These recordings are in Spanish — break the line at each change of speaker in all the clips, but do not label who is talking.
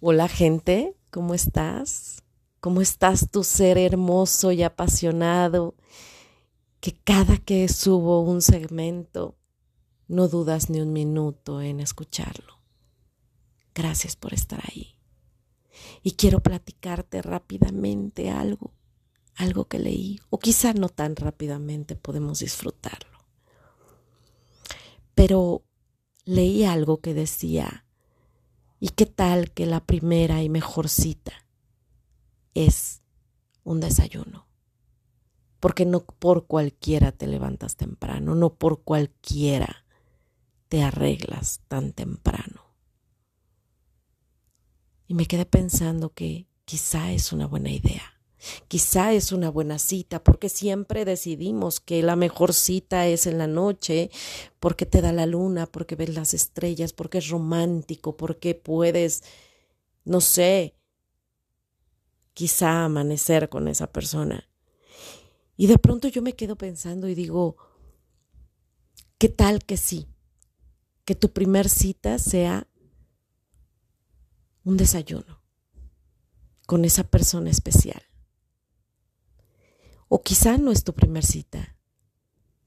Hola gente, ¿cómo estás? ¿Cómo estás tu ser hermoso y apasionado que cada que subo un segmento no dudas ni un minuto en escucharlo? Gracias por estar ahí. Y quiero platicarte rápidamente algo, algo que leí, o quizá no tan rápidamente podemos disfrutarlo. Pero leí algo que decía, ¿Y qué tal que la primera y mejor cita es un desayuno? Porque no por cualquiera te levantas temprano, no por cualquiera te arreglas tan temprano. Y me quedé pensando que quizá es una buena idea. Quizá es una buena cita porque siempre decidimos que la mejor cita es en la noche, porque te da la luna, porque ves las estrellas, porque es romántico, porque puedes, no sé, quizá amanecer con esa persona. Y de pronto yo me quedo pensando y digo, ¿qué tal que sí? Que tu primer cita sea un desayuno con esa persona especial. O quizá no es tu primer cita.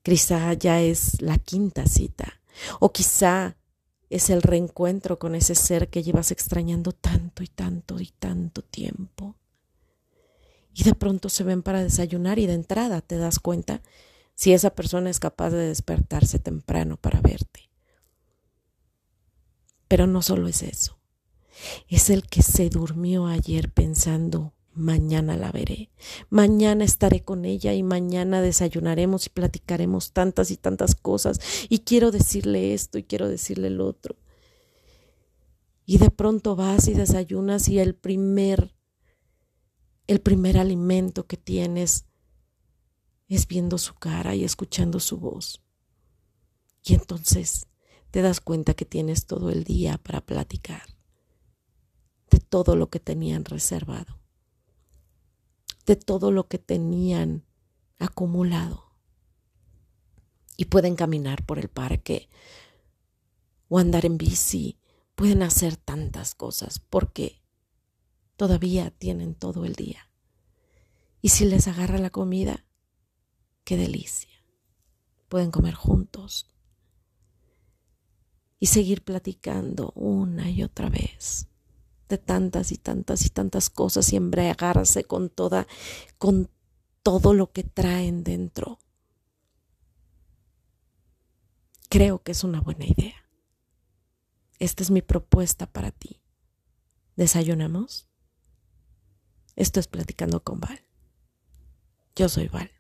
Quizá ya es la quinta cita. O quizá es el reencuentro con ese ser que llevas extrañando tanto y tanto y tanto tiempo. Y de pronto se ven para desayunar y de entrada te das cuenta si esa persona es capaz de despertarse temprano para verte. Pero no solo es eso, es el que se durmió ayer pensando mañana la veré, mañana estaré con ella y mañana desayunaremos y platicaremos tantas y tantas cosas y quiero decirle esto y quiero decirle el otro. Y de pronto vas y desayunas y el primer el primer alimento que tienes es viendo su cara y escuchando su voz. Y entonces te das cuenta que tienes todo el día para platicar de todo lo que tenían reservado de todo lo que tenían acumulado. Y pueden caminar por el parque o andar en bici, pueden hacer tantas cosas porque todavía tienen todo el día. Y si les agarra la comida, qué delicia. Pueden comer juntos y seguir platicando una y otra vez de tantas y tantas y tantas cosas y embriagarse con toda, con todo lo que traen dentro. Creo que es una buena idea. Esta es mi propuesta para ti. ¿Desayunamos? Esto es Platicando con Val. Yo soy Val.